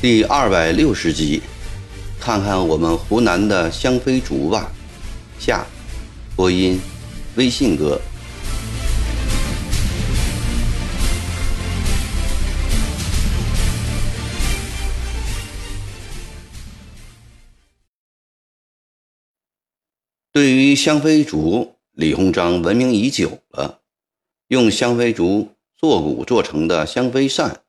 第二百六十集，看看我们湖南的香妃竹吧。下，播音，微信哥。香妃竹，李鸿章闻名已久了。用香妃竹做骨做成的香妃扇。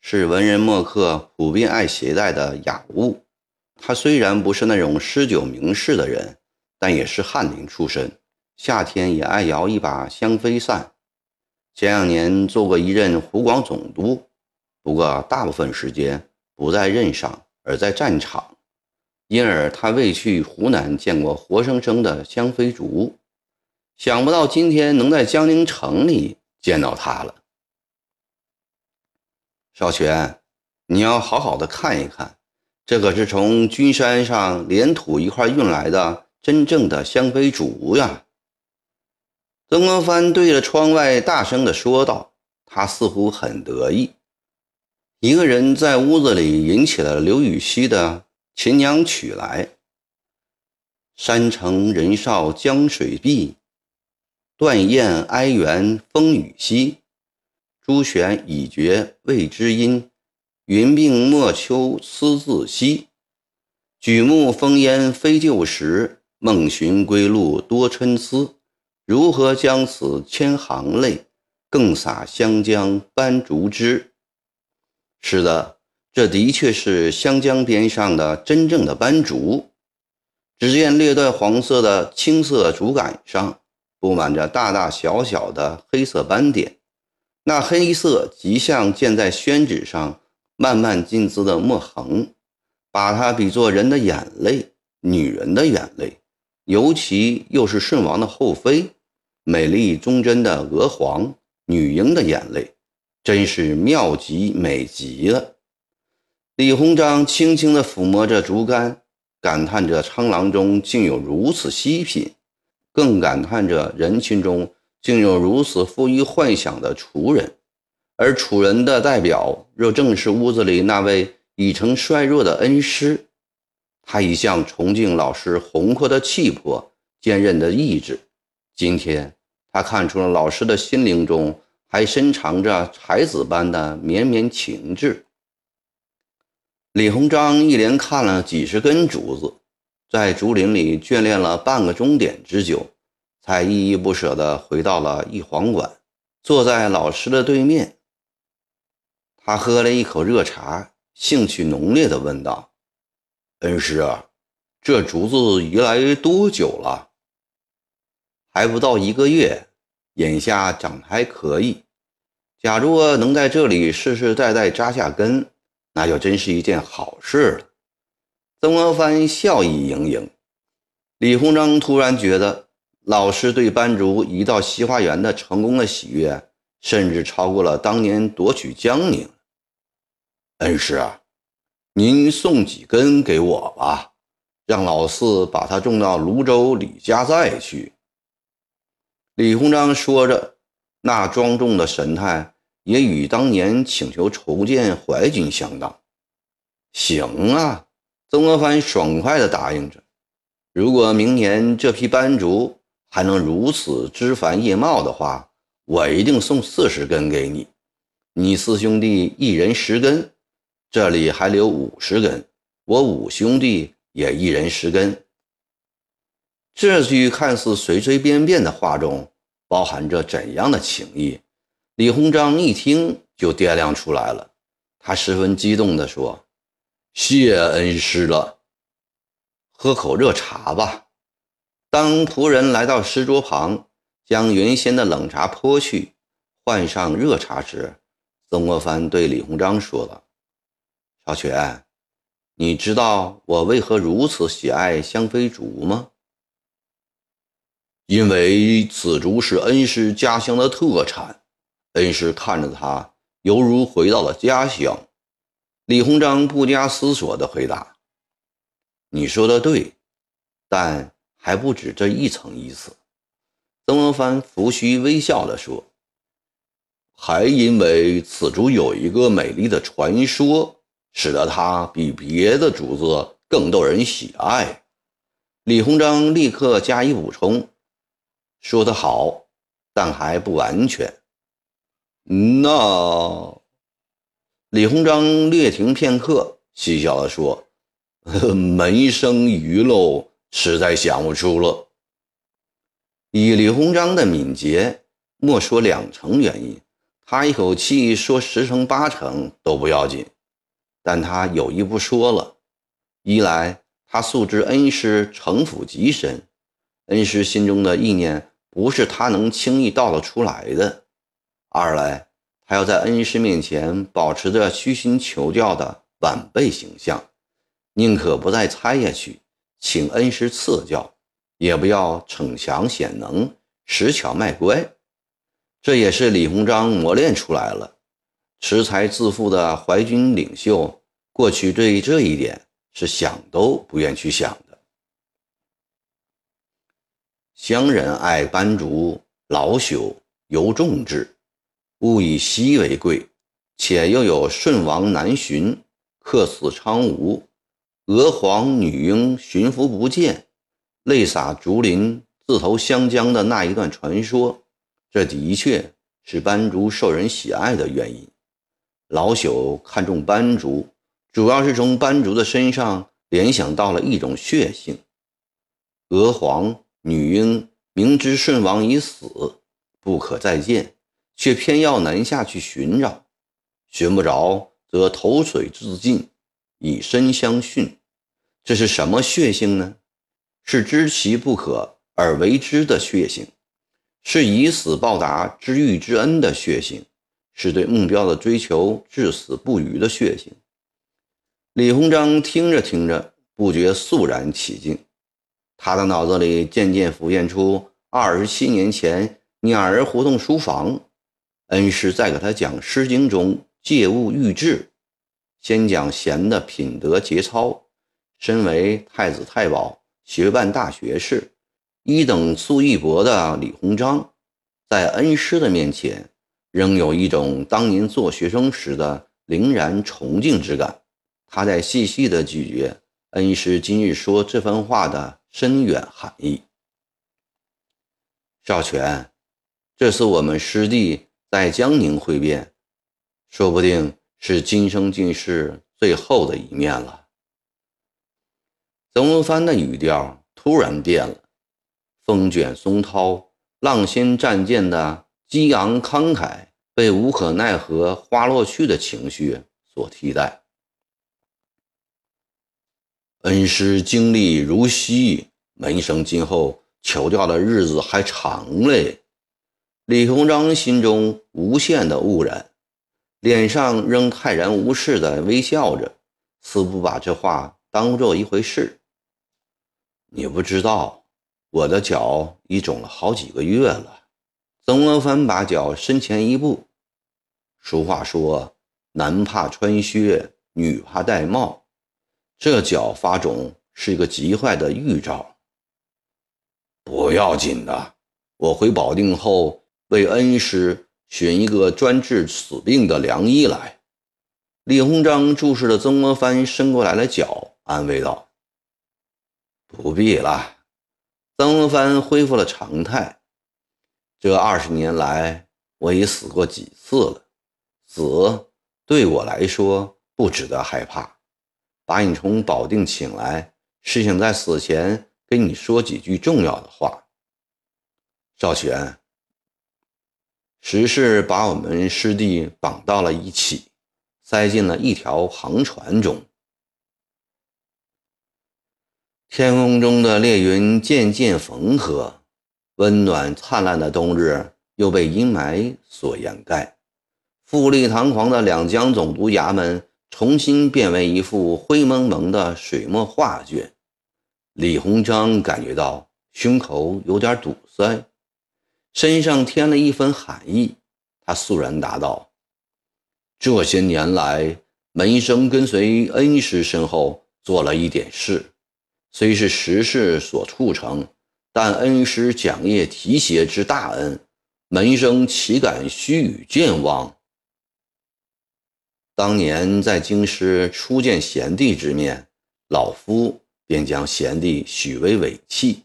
是文人墨客普遍爱携带的雅物。他虽然不是那种诗酒名士的人，但也是翰林出身，夏天也爱摇一把香妃扇。前两年做过一任湖广总督，不过大部分时间不在任上，而在战场，因而他未去湖南见过活生生的香妃竹。想不到今天能在江宁城里见到他了。少泉，你要好好的看一看，这可是从君山上连土一块运来的真正的香妃竹呀！曾国藩对着窗外大声地说道，他似乎很得意。一个人在屋子里引起了刘禹锡的《秦娘曲》来：“山城人少江水碧，断雁哀猿风雨夕。”朱弦已绝未知音，云鬓莫秋思自惜。举目烽烟非旧时，梦寻归路多参差。如何将此千行泪，更洒湘江斑竹枝？是的，这的确是湘江边上的真正的斑竹。只见略带黄色的青色竹杆上，布满着大大小小的黑色斑点。那黑色极像建在宣纸上慢慢浸渍的墨痕，把它比作人的眼泪，女人的眼泪，尤其又是顺王的后妃，美丽忠贞的娥皇女英的眼泪，真是妙极美极了。李鸿章轻轻地抚摸着竹竿，感叹着苍狼中竟有如此稀品，更感叹着人群中。竟有如此富于幻想的楚人，而楚人的代表若正是屋子里那位已成衰弱的恩师。他一向崇敬老师宏阔的气魄、坚韧的意志。今天他看出了老师的心灵中还深藏着才子般的绵绵情致。李鸿章一连看了几十根竹子，在竹林里眷恋了半个钟点之久。才依依不舍地回到了一皇馆，坐在老师的对面。他喝了一口热茶，兴趣浓烈地问道：“恩师，这竹子移来多久了？”“还不到一个月，眼下长得还可以。假若能在这里世世代代扎下根，那就真是一件好事了。”曾国藩笑意盈盈。李鸿章突然觉得。老师对班竹移到西花园的成功的喜悦，甚至超过了当年夺取江宁。恩师啊，您送几根给我吧，让老四把它种到泸州李家寨去。李鸿章说着，那庄重的神态也与当年请求筹建淮军相当。行啊，曾国藩爽快地答应着。如果明年这批班竹，还能如此枝繁叶茂的话，我一定送四十根给你。你四兄弟一人十根，这里还留五十根，我五兄弟也一人十根。这句看似随随便便的话中，包含着怎样的情意？李鸿章一听就掂量出来了，他十分激动地说：“谢恩师了，喝口热茶吧。”当仆人来到石桌旁，将原先的冷茶泼去，换上热茶时，曾国藩对李鸿章说了：“少泉，你知道我为何如此喜爱香妃竹吗？因为此竹是恩师家乡的特产，恩师看着他，犹如回到了家乡。”李鸿章不加思索地回答：“你说的对，但……”还不止这一层意思。曾国藩拂须微笑地说：“还因为此竹有一个美丽的传说，使得它比别的竹子更逗人喜爱。”李鸿章立刻加以补充：“说得好，但还不完全。”那李鸿章略停片刻，嬉笑地说：“门生愚陋，实在想不出了。”以李鸿章的敏捷，莫说两成原因，他一口气说十成八成都不要紧。但他有意不说了：一来他素知恩师城府极深，恩师心中的意念不是他能轻易道得出来的；二来他要在恩师面前保持着虚心求教的晚辈形象，宁可不再猜下去，请恩师赐教。也不要逞强显能、恃巧卖乖，这也是李鸿章磨练出来了。恃才自负的淮军领袖，过去对这一点是想都不愿去想的。乡人爱斑竹，老朽尤重之，物以稀为贵。且又有顺王南巡，客死昌吴，娥皇女英巡抚不见。泪洒竹林，自投湘江的那一段传说，这的确是斑竹受人喜爱的原因。老朽看中斑竹，主要是从斑竹的身上联想到了一种血性。娥皇、女英明知顺王已死，不可再见，却偏要南下去寻找，寻不着则投水自尽，以身相殉。这是什么血性呢？是知其不可而为之的血性，是以死报答知遇之恩的血性，是对目标的追求至死不渝的血性。李鸿章听着听着，不觉肃然起敬，他的脑子里渐渐浮现出二十七年前鸟儿胡同书房，恩师在给他讲《诗经》中借物喻志，先讲贤的品德节操，身为太子太保。学办大学士，一等素一博的李鸿章，在恩师的面前，仍有一种当年做学生时的凛然崇敬之感。他在细细的咀嚼恩师今日说这番话的深远含义。少荃，这次我们师弟在江宁会面，说不定是今生今世最后的一面了。曾国藩的语调突然变了，风卷松涛、浪掀战舰的激昂慷慨被无可奈何花落去的情绪所替代。恩师经历如昔，门生今后求教的日子还长嘞。李鸿章心中无限的愕然，脸上仍泰然无事的微笑着，似不把这话当做一回事。你不知道，我的脚已肿了好几个月了。曾国藩把脚伸前一步。俗话说：“男怕穿靴，女怕戴帽。”这脚发肿是一个极坏的预兆。不要紧的，我回保定后为恩师寻一个专治此病的良医来。李鸿章注视着曾国藩伸过来的脚，安慰道。不必了，曾国藩恢复了常态。这二十年来，我已死过几次了，死对我来说不值得害怕。把你从保定请来，是想在死前跟你说几句重要的话。赵全，时势把我们师弟绑到了一起，塞进了一条航船中。天空中的烈云渐渐缝合，温暖灿烂的冬日又被阴霾所掩盖。富丽堂皇的两江总督衙门重新变为一幅灰蒙蒙的水墨画卷。李鸿章感觉到胸口有点堵塞，身上添了一分寒意。他肃然答道：“这些年来，门生跟随恩师身后做了一点事。”虽是时势所促成，但恩师讲业提携之大恩，门生岂敢虚与健忘？当年在京师初见贤弟之面，老夫便将贤弟许为尾弃。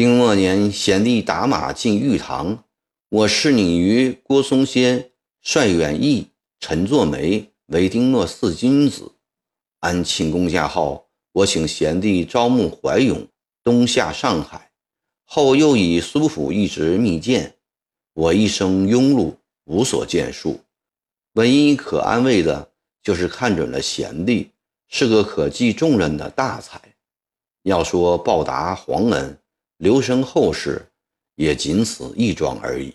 丁末年，贤弟打马进玉堂，我侍你于郭松仙、帅远义、陈作梅为丁末四君子。安庆公驾后，我请贤弟招募怀勇，东下上海。后又以苏府一职密荐，我一生庸碌，无所建树。唯一可安慰的，就是看准了贤弟是个可记重任的大才。要说报答皇恩，留声后世，也仅此一桩而已。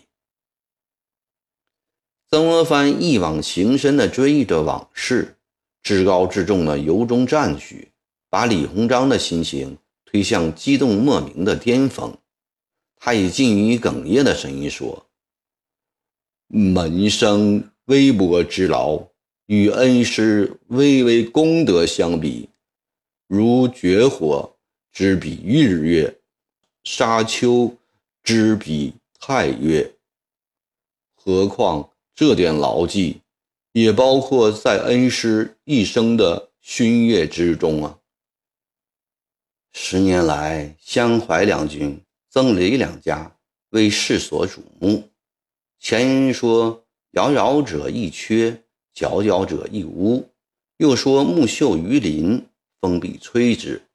曾国藩一往情深地追忆着往事，至高至重的由衷赞许，把李鸿章的心情推向激动莫名的巅峰。他以近于哽咽的声音说：“门生。”微薄之劳，与恩师微微功德相比，如绝火之比日月，沙丘之比太月。何况这点牢记，也包括在恩师一生的勋业之中啊！十年来，湘淮两军、曾李两家为世所瞩目。前人说。遥遥者亦缺，皎皎者亦无。又说木秀于林，风必摧之。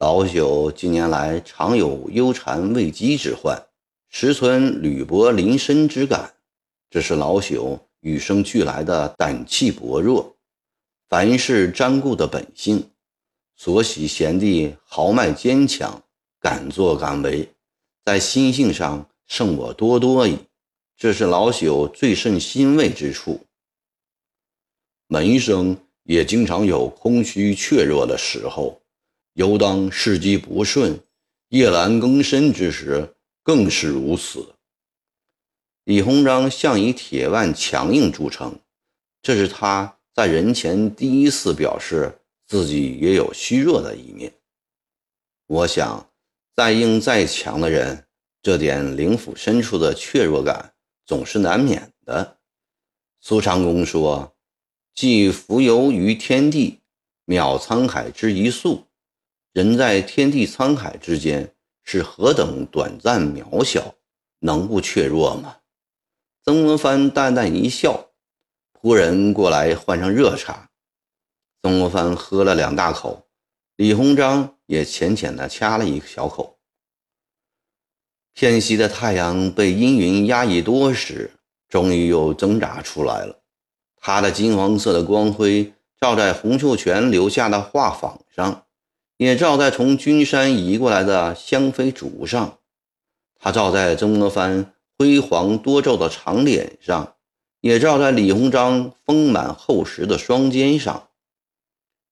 老朽近年来常有忧谗畏讥之患，实存履薄临深之感。这是老朽与生俱来的胆气薄弱，凡事瞻顾的本性。所喜贤弟豪迈坚强，敢作敢为，在心性上胜我多多矣。这是老朽最甚欣慰之处。门生也经常有空虚怯弱的时候，尤当事机不顺、夜阑更深之时，更是如此。李鸿章向以铁腕强硬著称，这是他在人前第一次表示自己也有虚弱的一面。我想，再硬再强的人，这点灵府深处的怯弱感。总是难免的。苏长公说：“既浮游于天地，渺沧海之一粟。人在天地沧海之间，是何等短暂渺小，能不怯弱吗？”曾国藩淡淡一笑，仆人过来换上热茶。曾国藩喝了两大口，李鸿章也浅浅地掐了一小口。天西的太阳被阴云压抑多时，终于又挣扎出来了。它的金黄色的光辉照在洪秀全留下的画舫上，也照在从君山移过来的香妃竹上。它照在曾国藩辉煌多皱的长脸上，也照在李鸿章丰满厚实的双肩上。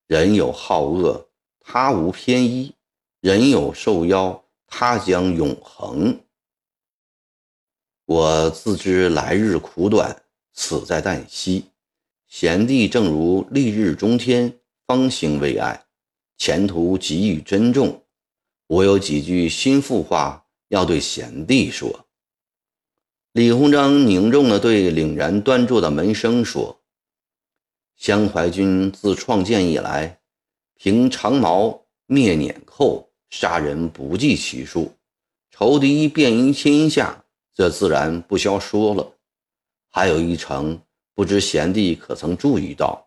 人有好恶，他无偏依；人有受邀。他将永恒。我自知来日苦短，死在旦夕。贤弟正如丽日中天，方兴未艾，前途给予珍重。我有几句心腹话要对贤弟说。李鸿章凝重地对凛然端坐的门生说：“湘淮军自创建以来，凭长矛灭捻寇。”杀人不计其数，仇敌遍于天下，这自然不消说了。还有一层，不知贤弟可曾注意到，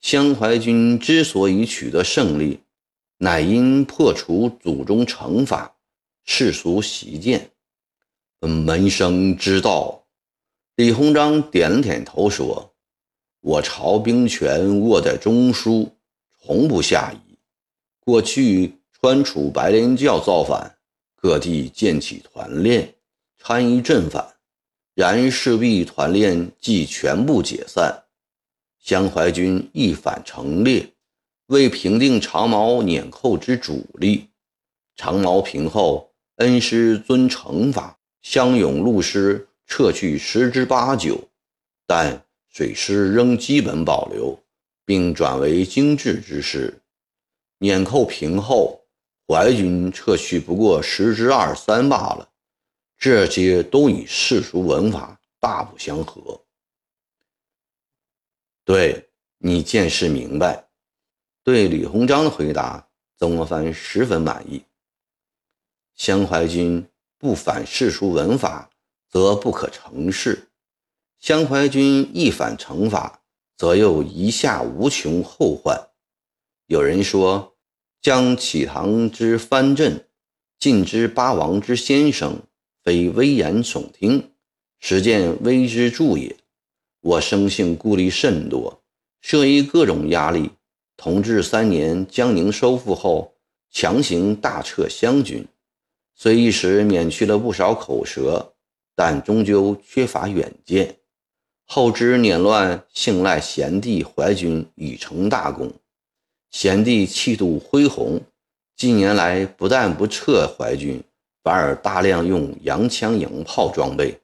湘淮军之所以取得胜利，乃因破除祖宗惩罚、世俗习见。门生知道。李鸿章点了点头，说：“我朝兵权握在中枢，从不下移。过去。”川楚白莲教造反，各地建起团练，参与镇反。然势必团练即全部解散，江淮军一反成列，为平定长毛捻寇之主力。长毛平后，恩师遵惩罚，湘勇陆师撤去十之八九，但水师仍基本保留，并转为精制之师。捻寇平后。淮军撤去不过十之二三罢了，这些都与世俗文法大不相合。对你见识明白，对李鸿章的回答，曾国藩十分满意。湘淮军不反世俗文法，则不可成事；湘淮军一反成法，则又一下无穷后患。有人说。将启堂之藩镇，尽之八王之先生，非危言耸听，实见危之助也。我生性顾虑甚多，涉于各种压力。同治三年，江宁收复后，强行大撤湘军，虽一时免去了不少口舌，但终究缺乏远见。后之捻乱，幸赖贤弟淮军已成大功。贤弟气度恢宏，近年来不但不撤淮军，反而大量用洋枪洋炮装备，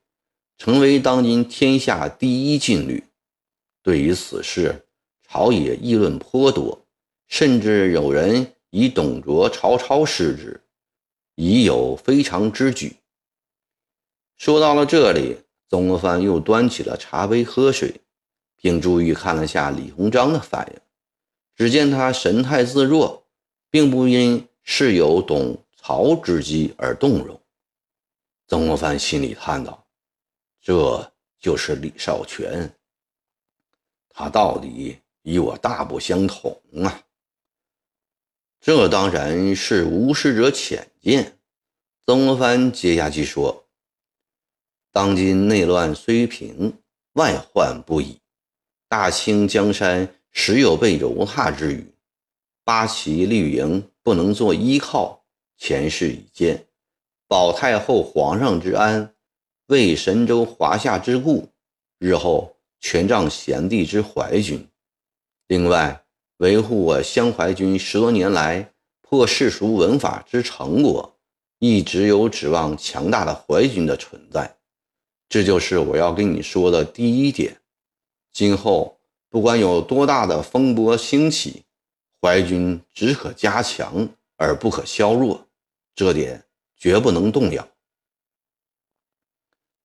成为当今天下第一劲旅。对于此事，朝野议论颇多，甚至有人以董卓、曹操视之，已有非常之举。说到了这里，曾国藩又端起了茶杯喝水，并注意看了下李鸿章的反应。只见他神态自若，并不因事有董曹之机而动容。曾国藩心里叹道：“这就是李少泉，他到底与我大不相同啊！”这当然是无识者浅见。曾国藩接下去说：“当今内乱虽平，外患不已，大清江山。”时有被蹂躏之虞，八旗绿营不能做依靠，前世已见。保太后、皇上之安，为神州华夏之故，日后全仗贤弟之淮军。另外，维护我湘淮军十多年来破世俗文法之成果，亦只有指望强大的淮军的存在。这就是我要跟你说的第一点。今后。不管有多大的风波兴起，淮军只可加强而不可削弱，这点绝不能动摇。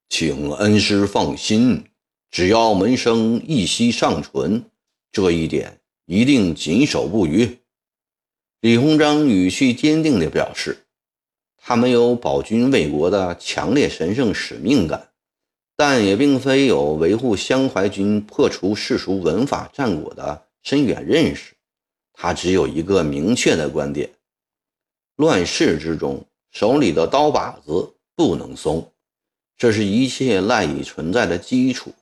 请恩师放心，只要门生一息尚存，这一点一定谨守不渝。李鸿章语气坚定地表示，他没有保军卫国的强烈神圣使命感。但也并非有维护湘淮军破除世俗文法战果的深远认识，他只有一个明确的观点：乱世之中，手里的刀把子不能松，这是一切赖以存在的基础。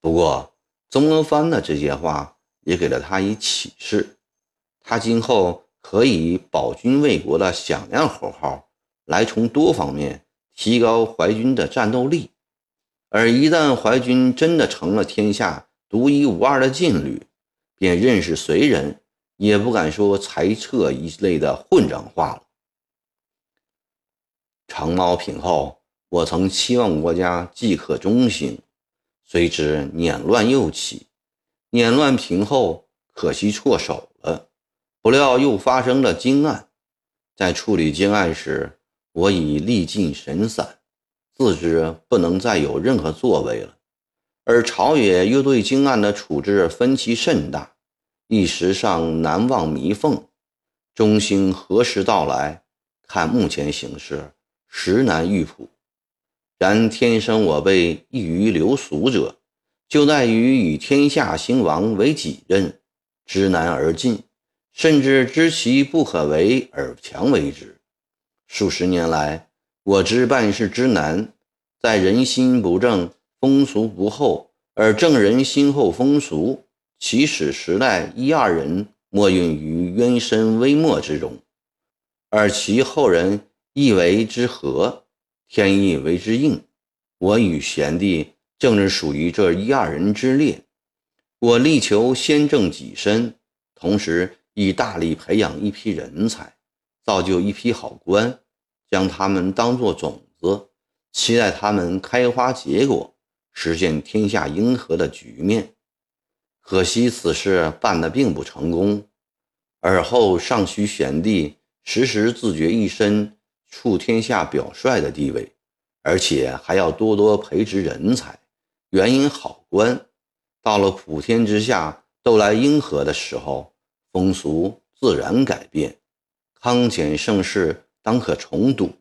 不过，曾国藩的这些话也给了他以启示，他今后可以保军卫国的响亮口号，来从多方面提高淮军的战斗力。而一旦淮军真的成了天下独一无二的劲旅，便认识随人也不敢说裁撤一类的混账话了。长毛平后，我曾期望国家即可中兴，谁知捻乱又起，捻乱平后，可惜错手了。不料又发生了京案，在处理京案时，我已力尽神散。自知不能再有任何作为了，而朝野又对京案的处置分歧甚大，一时尚难忘弥缝。中兴何时到来？看目前形势，实难预卜。然天生我辈易于流俗者，就在于以天下兴亡为己任，知难而进，甚至知其不可为而强为之。数十年来。我知办事之难，在人心不正、风俗不厚，而正人心厚风俗，起始时代一二人莫运于渊深微末之中，而其后人亦为之和，天意为之应。我与贤弟正是属于这一二人之列。我力求先正己身，同时亦大力培养一批人才，造就一批好官。将他们当作种子，期待他们开花结果，实现天下英和的局面。可惜此事办得并不成功，而后尚需贤弟时时自觉一身处天下表率的地位，而且还要多多培植人才，援引好官。到了普天之下都来应和的时候，风俗自然改变，康乾盛世当可重睹。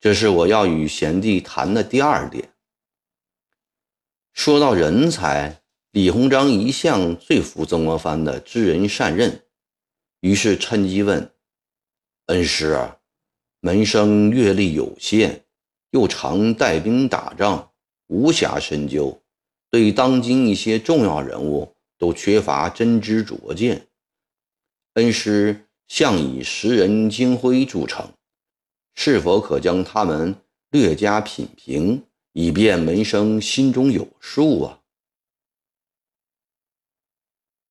这是我要与贤弟谈的第二点。说到人才，李鸿章一向最服曾国藩的知人善任，于是趁机问：“恩师啊，门生阅历有限，又常带兵打仗，无暇深究，对当今一些重要人物都缺乏真知灼见。恩师向以识人精辉著称。”是否可将他们略加品评，以便门生心中有数啊？